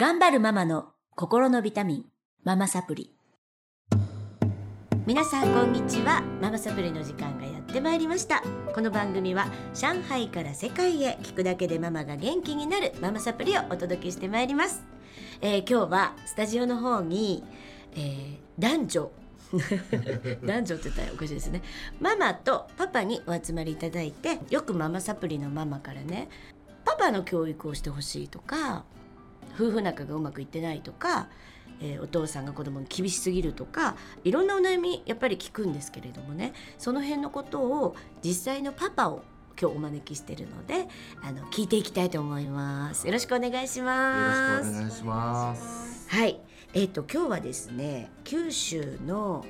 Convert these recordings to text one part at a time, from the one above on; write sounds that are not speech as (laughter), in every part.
頑張るママの心のビタミン、ママサプリ。皆さんこんにちは。ママサプリの時間がやってまいりました。この番組は上海から世界へ聞くだけでママが元気になるママサプリをお届けしてまいります。えー今日はスタジオの方に、えー男女 (laughs) 男女って言ったらおかしいですねママとパパにお集まりいただいてよくママサプリのママからねパパの教育をしてほしいとか夫婦仲がうまくいってないとか、えーお父さんが子供に厳しすぎるとかいろんなお悩みやっぱり聞くんですけれどもね。その辺のことを実際のパパを今日お招きしてるのであの聞いていきたいと思います。よろしくお願いしよます。ろしくお願いします。はい、えっ、と今日はですね九州の、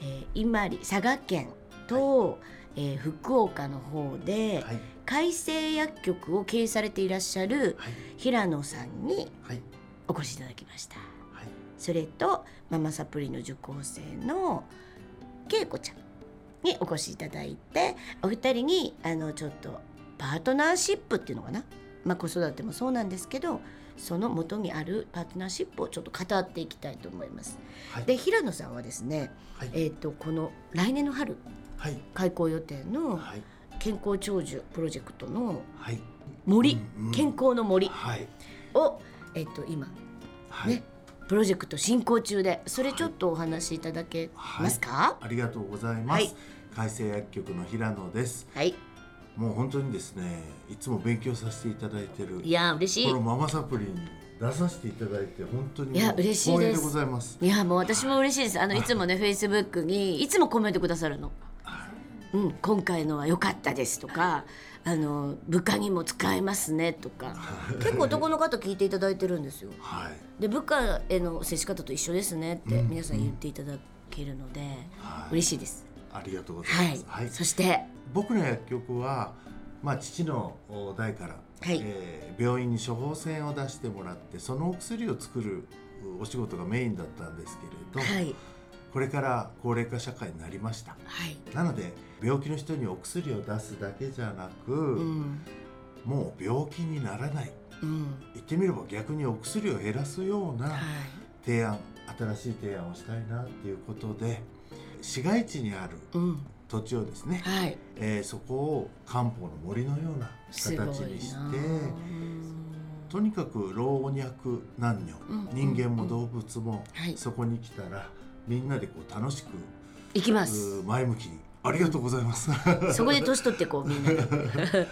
えー、今里佐賀県と、えー福岡の方で、はい。海生薬局を経営されていらっしゃるはい。平野さんにはい。お越しいただきました。はい。それとママサプリの受講生の恵子ちゃんにお越しいただいてお二人にあのちょっとパートナーシップっていうのかな、まあ、子育てもそうなんですけどその元にあるパートナーシップをちょっと語っていきたいと思います。はい。で平野さんはですね、はい。えー、とこの来年の春はい。開校予定のはい。健康長寿プロジェクトのはい。森、うんうん。健康の森はい。を、えー、と今はい、ねプロジェクト進行中でそれちょっとお話しいただけますか？ありがとうございます。はい。海生薬局の平野です。はい、もう本当にですね、いつも勉強させていただいてるい、や嬉しい。このママサプリに出させていただいて本当にいや嬉しいです。います。いやもう私も嬉しいです。あのいつもねフェイスブックにいつもコメントくださるの「うん今回のは良かったです」とか「あの部下にも使えますね」とか。結構男の方聞いていただいてるんですよ。はい。で部下への接し方と一緒ですねってうん。皆さん言っていただけるので、はい。嬉しいです。ありがとうござはいいます。はい、そして僕の薬局はまあ父のお代から、はい。えー病院に処方箋を出してもらってそのお薬を作るお仕事がメインだったんですけれど、はい。これから高齢化社会になりました。はい、なので病気の人にお薬を出すだけじゃなく、うん。もう病気にならない。うん。言ってみれば逆にお薬を減らすようなはい。提案新しい提案をしたいなっていうことで市街地にあるうん土地をですね、はい。えーそこを漢方の森のような形にしてうんとにかく老若男女、うん人間も動物もはい。そこに来たらみんなでこう楽しく行きます。前向きにありがとうございます。そこで年取ってこうみんなで。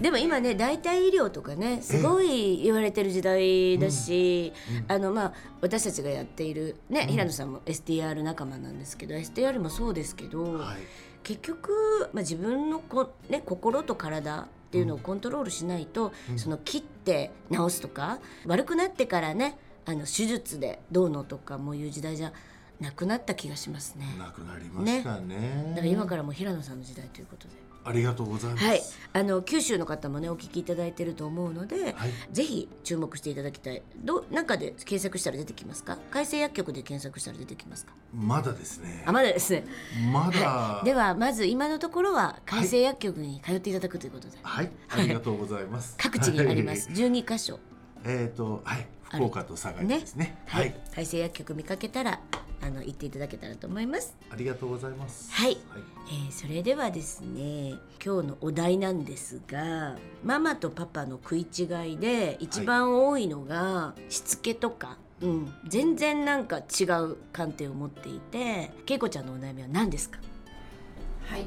(laughs) でも今ね代替医療とかねすごい言われてる時代だし、うんあのまあ私たちがやっているね、うん。平野さんも STR 仲間なんですけど STR もそうですけど、はい。結局、まあ、自分のこ、ね、心と体っていうのをコントロールしないと、うん。その切って治すとか悪くなってからねあの手術でどうのとかもういう時代じゃなくなった気がしますね。なくなりましたね。だから今からもう平野さんの時代ということで。ありがとうございます。はい、あの九州の方もねお聞きいただいてると思うので、はいぜひ注目していただきたい。ど中で検索したら出てきますか？改正薬局で検索したら出てきますか？まだですねあ。まだですね。まだ、はい。ではまず今のところは改正薬局に通っていただくということで、はい、ありがとうございます。各地にありますはい。12箇所。えっ、と、はい、福岡と佐賀にですね。ははいい、、改正薬局見かけたらあの行っていただけたらと思います。ありがとうございます。はい。えーそれではですね今日のお題なんですがママとパパの食い違いで一番多いのがしつけとか、うん、全然なんか違う観点を持っていて恵子ちゃんのお悩みは何ですか？はい、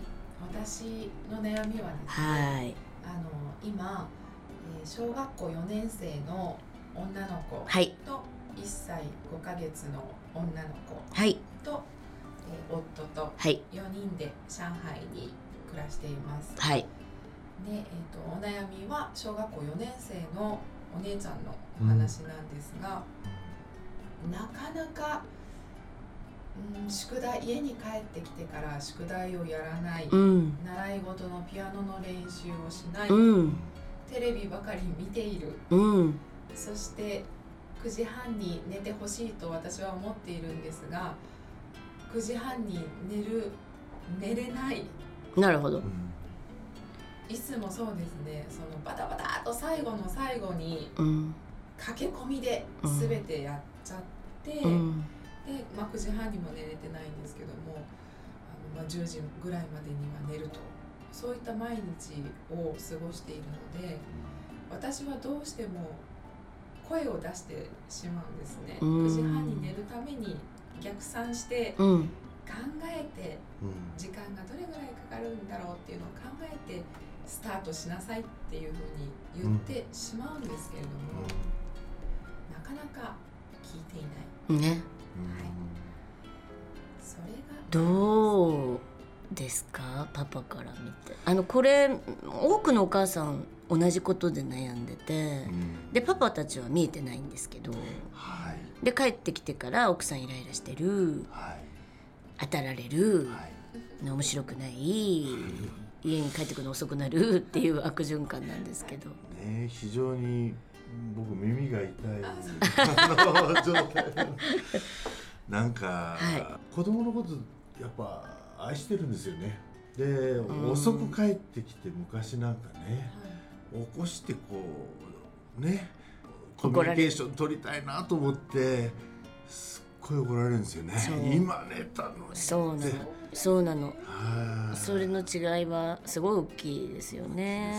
私の悩みはですね、はい。あの今、えー小学校4年生の女の子はい。と1歳5ヶ月の女の子はい。と、えー夫とはい。4人で上海に暮らしています。で、はい。えー、とお悩みは小学校4年生のお姉ちゃんのお話なんですが、なかなか、うん、宿題家に帰ってきてから宿題をやらない、うん。習い事のピアノの練習をしない、うん。テレビばかり見ている。うん。そして9時半に寝てほしいと私は思っているんですが9時半に寝る寝れない。なるほど。うん。いつもそうですね。そのバタバタっと最後の最後にうん。駆け込みで全てやっちゃって、うん。で、まあ、9時半にも寝れてないんですけどもあの、まあ、10時ぐらいまでには寝ると。そういった毎日を過ごしているので私はどうしても声を出してしまうんですね。うん。9時半に寝るために逆算してうん。考えてうん。時間がどれぐらいかかるんだろうっていうのを考えてスタートしなさいっていうふうに言ってしまうんですけれども、なかなか聞いていない。ね。それがどうですか？パパから見て。あのこれ多くのお母さん同じことで悩んでてうん。うんでパパたちは見えてないんですけどはい。で帰ってきてから奥さんイライラしてるはい。当たられるはい。面白くない家に帰ってくるの遅くなるっていう悪循環なんですけど。ね非常に僕耳が痛い。状態。(laughs) なんか、は子供のことやっぱ愛してるんですよね。で、ん。遅く帰ってきて昔なんかねはい。起こしてこうねコミュニケーション取りたいなと思ってすっごい怒られるんですよね。今寝たのにそうなの。そうなの。はい。それの違いはすごい大きいですよね。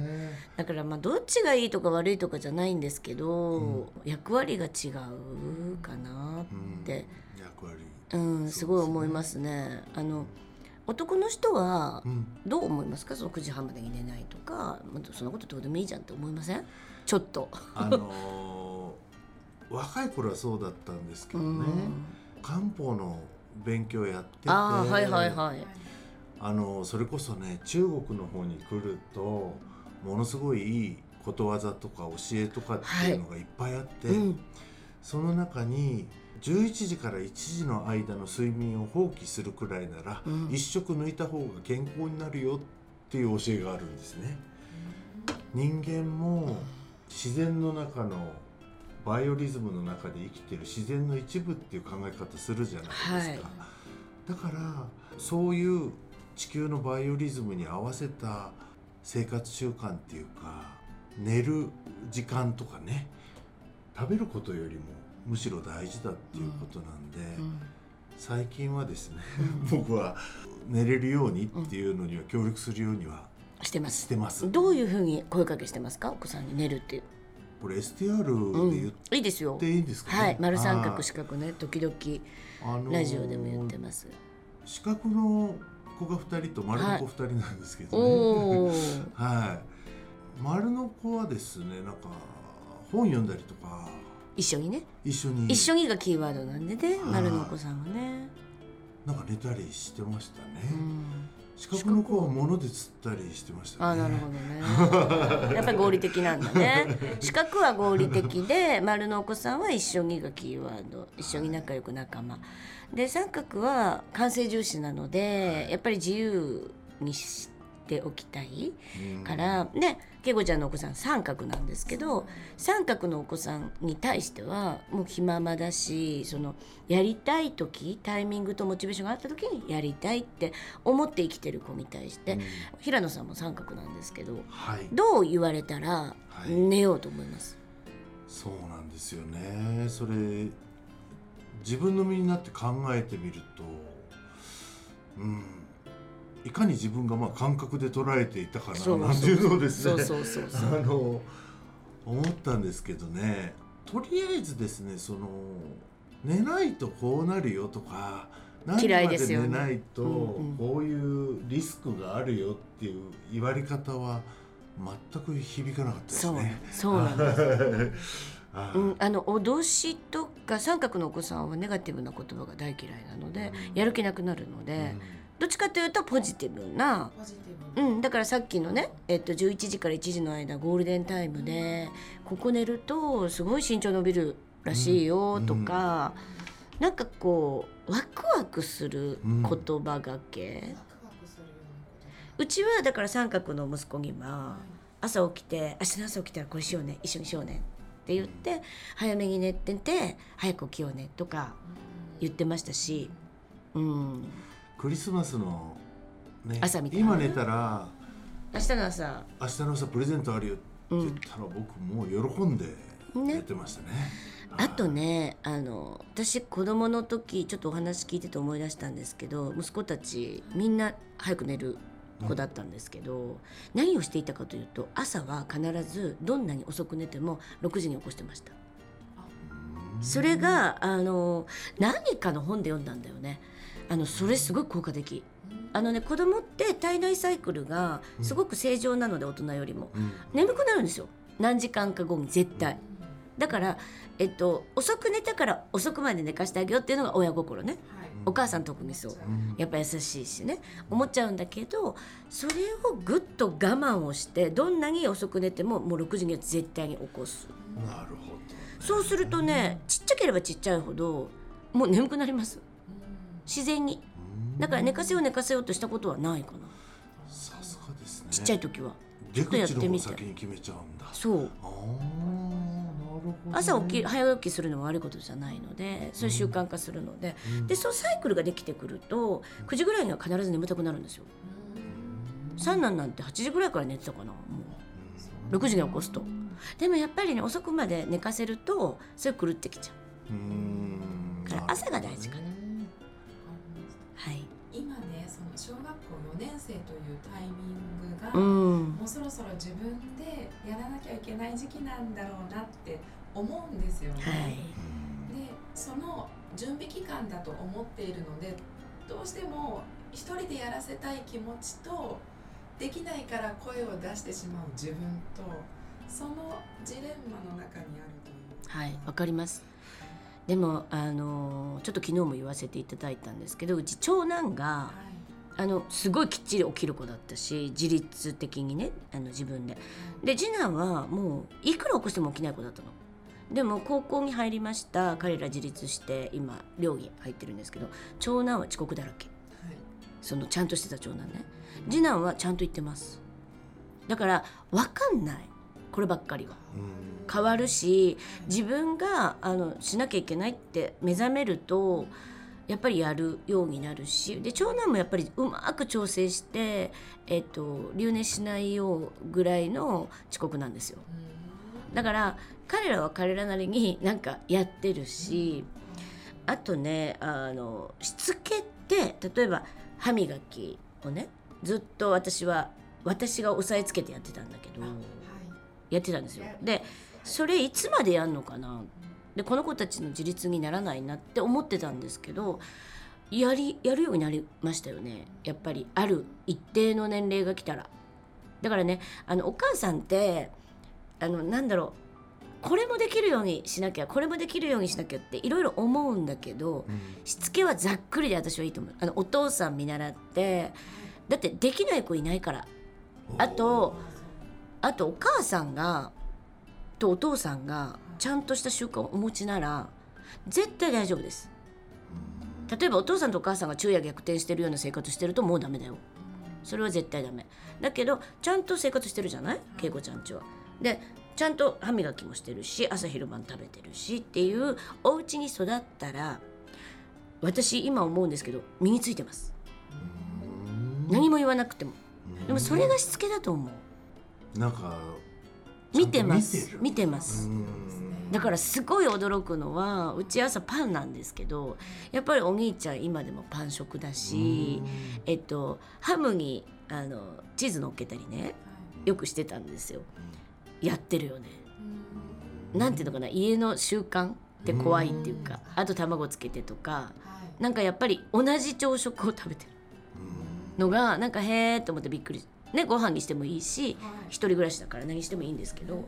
ね。だからまあどっちがいいとか悪いとかじゃないんですけど、うん。役割が違うかなって、役割うん、すごい思いますね。あの男の人はうん。どう思いますか？その9時半までに寝ないとかまあそんなことどうでもいいじゃんって思いません？ちょっと。あのー (laughs) 若い頃はそうだったんですけどね、うん、漢方の勉強やっててああはいはいはい。あのそれこそね中国の方に来るとものすごいいいことわざとか教えとかっていうのがいっぱいあって、うん。その中に11時から1時の間の睡眠を放棄するくらいなら、うん。一食抜いた方が健康になるよっていう教えがあるんですね。人間も自然の中のバイオリズムの中で生きてる自然の一部っていう考え方するじゃないですか、だからそういう地球のバイオリズムに合わせた生活習慣っていうか寝る時間とかね食べることよりもむしろ大事だっていうことなんで、うん最近はですね僕は寝れるようにっていうのには協力するようにはしてましす。てます。どういうふうに声かけしてますか？お子さんに寝るっていう。これ STR うん、で言っいいですよ。ていいんですかね、はい、丸三角はい四角ね、時々あのーラジオでも言ってます。四角の子が2人と丸の子2人なんですけどね、おお、はい、丸の子はですねなんか本読んだりとか一緒にね、一緒に一緒にがキーワードなんでね、はい丸のお子さんはね。なんか寝たりしてましたね、うん、四角の子は物で釣ったりしてましたねあ、なるほどね。(laughs) やっぱり合理的なんだね。四角は合理的で、丸のお子さんは一緒にがキーワード、一緒に仲良く仲間。で、三角は完成重視なので、やっぱり自由にしておきたい。うん。からねけいこちゃんのお子さん三角なんですけど三角のお子さんに対してはもう気ままだしそのやりたい時タイミングとモチベーションがあった時にやりたいって思って生きてる子に対して、うん。平野さんも三角なんですけどはい。どう言われたらはい。寝ようと思います、そうなんですよね。それ自分の身になって考えてみるとうんいかに自分がまあ感覚で捉えていたかななんていうのをですね。そうそうそうそう。あの思ったんですけどね。とりあえずですねその寝ないとこうなるよとか何時まで寝ないとこういうリスクがあるよっていう言われ方は全く響かなかったですそうね。そうなんです、(laughs) あうん、あの脅しとか三角のお子さんはネガティブな言葉が大嫌いなので、うん。やる気なくなるので、どっちかというとポジティブな。うん、だからさっきのね、えっと、11時から1時の間ゴールデンタイムでここ寝るとすごい身長伸びるらしいよとか、なんかこうワクワクする言葉がけ、うちはだから三角の息子にはは朝起きて「明日の朝起きたらこれしようね一緒にしようね」って言って早めに寝てて早く起きようねとか言ってましたし、うん、クリスマスのね朝みたいな今寝たら明日の朝。明日の朝プレゼントあるよって言ったら、僕もう喜んでね。やってましたね。あとねあの私子供の時ちょっとお話聞いてて思い出したんですけど息子たちみんな早く寝る子だったんですけど、何をしていたかというと朝は必ずどんなに遅く寝ても6時に起こしてましたそれがあの何かの本で読んだんだよね。あのそれすごい効果的。あのね子供って体内サイクルがすごく正常なので大人よりも。うん。眠くなるんですよ。何時間か後に絶対。だから、えっと、遅く寝たから遅くまで寝かしてあげようっていうのが親心ね。はい。お母さん特にそう。うん。やっぱ優しいしね。思っちゃうんだけどそれをぐっと我慢をしてどんなに遅く寝てももう6時には絶対に起こす。なるほどそうするとねちっちゃければちっちゃいほどもう眠くなります。自然に。うんだから寝かせよう寝かせようとしたことはないかな。さすがですね。ちっちゃい時は。出とやっ口の方てみて。先に決めちゃうんだ。そう。ああなるほどね。朝起き早起きするのは悪いことじゃないのでそういう習慣化するので。でそのサイクルができてくると9時ぐらいには必ず眠たくなるんですよ。三男なんて8時ぐらいから寝てたかなもう6時に起こすと。でもやっぱりね遅くまで寝かせるとそれ狂ってきちゃう。うん。だから朝が大事かな。はい。今ねその小学校4年生というタイミングが、うん。もうそろそろ自分でやらなきゃいけない時期なんだろうなって思うんですよね。はい。でその準備期間だと思っているのでどうしても一人でやらせたい気持ちとできないから声を出してしまう自分とそのジレンマの中にあるという。はいわかります。でもあのちょっと昨日も言わせていただいたんですけどうち長男がはい。あのすごいきっちり起きる子だったし自律的にねあの自分で。で次男はもういくら起こしても起きない子だったの。でも高校に入りました。彼ら自立して今寮に入ってるんですけど長男は遅刻だらけ。はいそのちゃんとしてた長男ね。次男はちゃんと言ってます。だから分かんない。こればっかりは。うん。変わるし自分があのしなきゃいけないって目覚めるとやっぱりやるようになるし。で長男もやっぱりうまく調整して、えっと、留年しないようぐらいの遅刻なんですよ。だから彼らは彼らなりになんかやってるし。あとねあのしつけって例えば歯磨きをねずっと私は私が押さえつけてやってたんだけどはいやってたんですよ。でそれいつまでやんのかな？でこの子たちの自立にならないなって思ってたんですけどやりやるようになりましたよねやっぱりある一定の年齢が来たら。だからねあのお母さんってあのなんだろうこれもできるようにしなきゃこれもできるようにしなきゃっていろいろ思うんだけどしつけはざっくりで私はいいと思うあのお父さん見習ってだってできない子いないから。あとあとお母さんがとお父さんがちゃんとした習慣をお持ちなら絶対大丈夫です。例えばお父さんとお母さんが昼夜逆転してるような生活してるともうダメだよ。それは絶対ダメ。だけどちゃんと生活してるじゃない？恵子ちゃんちは。でちゃんと歯磨きもしてるし朝昼晩食べてるしっていうお家に育ったら私今思うんですけど身についてます。何も言わなくても。でもそれがしつけだと思う。なんか見てます。見てます。うん。だからすごい驚くのはうち朝パンなんですけどやっぱりお兄ちゃん今でもパン食だし、えっと、ハムにあのチーズ乗っけたりねよくしてたんですよやってるよね。なんていうのかな？家の習慣って怖いっていうかあと卵つけてとかなんかやっぱり同じ朝食を食べてる。のがなんかへーって思ってびっくりねご飯にしてもいいし一人暮らしだから何してもいいんですけど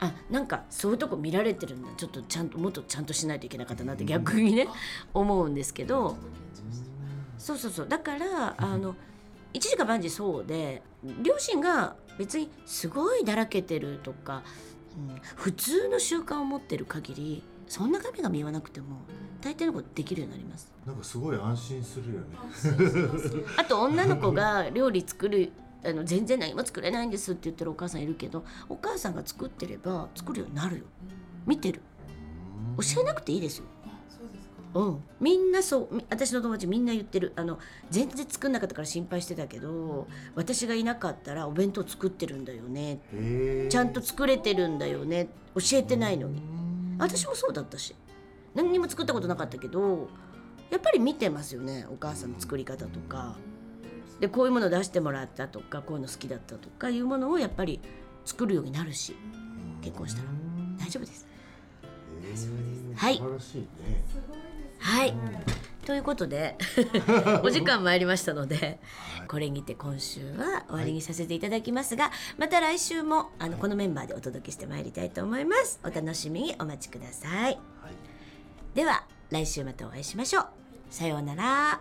あなんかそういうとこ見られてるんだ。ちょっとちゃんともっとちゃんとしないといけなかったなって逆にね思うんですけど。そうそうそう。だからあの一時が万事そうで両親が別にすごいだらけてるとか、うん、普通の習慣を持ってる限りそんな神が言わなくても大抵のことできるようになります。なんかすごい安心するよね。あと女の子が料理作るあの全然何も作れないんですって言ってるお母さんいるけどお母さんが作ってれば作るようになるよ。見てる。教えなくていいですようん、みんなそうみ私の友達みんな言ってる。あの全然作んなかったから心配してたけど私がいなかったらお弁当作ってるんだよね。ちゃんと作れてるんだよね。教えてないのに。私もそうだったし。何にも作ったことなかったけどやっぱり見てますよね。お母さんの作り方とか。でこういうもの出してもらったとかこういうの好きだったとかいうものをやっぱり作るようになるし。結婚したら。大丈夫です。はい。はい。ということで (laughs) お時間参りましたのではい。これにて今週は終わりにさせていただきますが、また来週もあのこのメンバーでお届けしてまいりたいと思います。お楽しみにお待ちください。はい。では来週またお会いしましょう。さようなら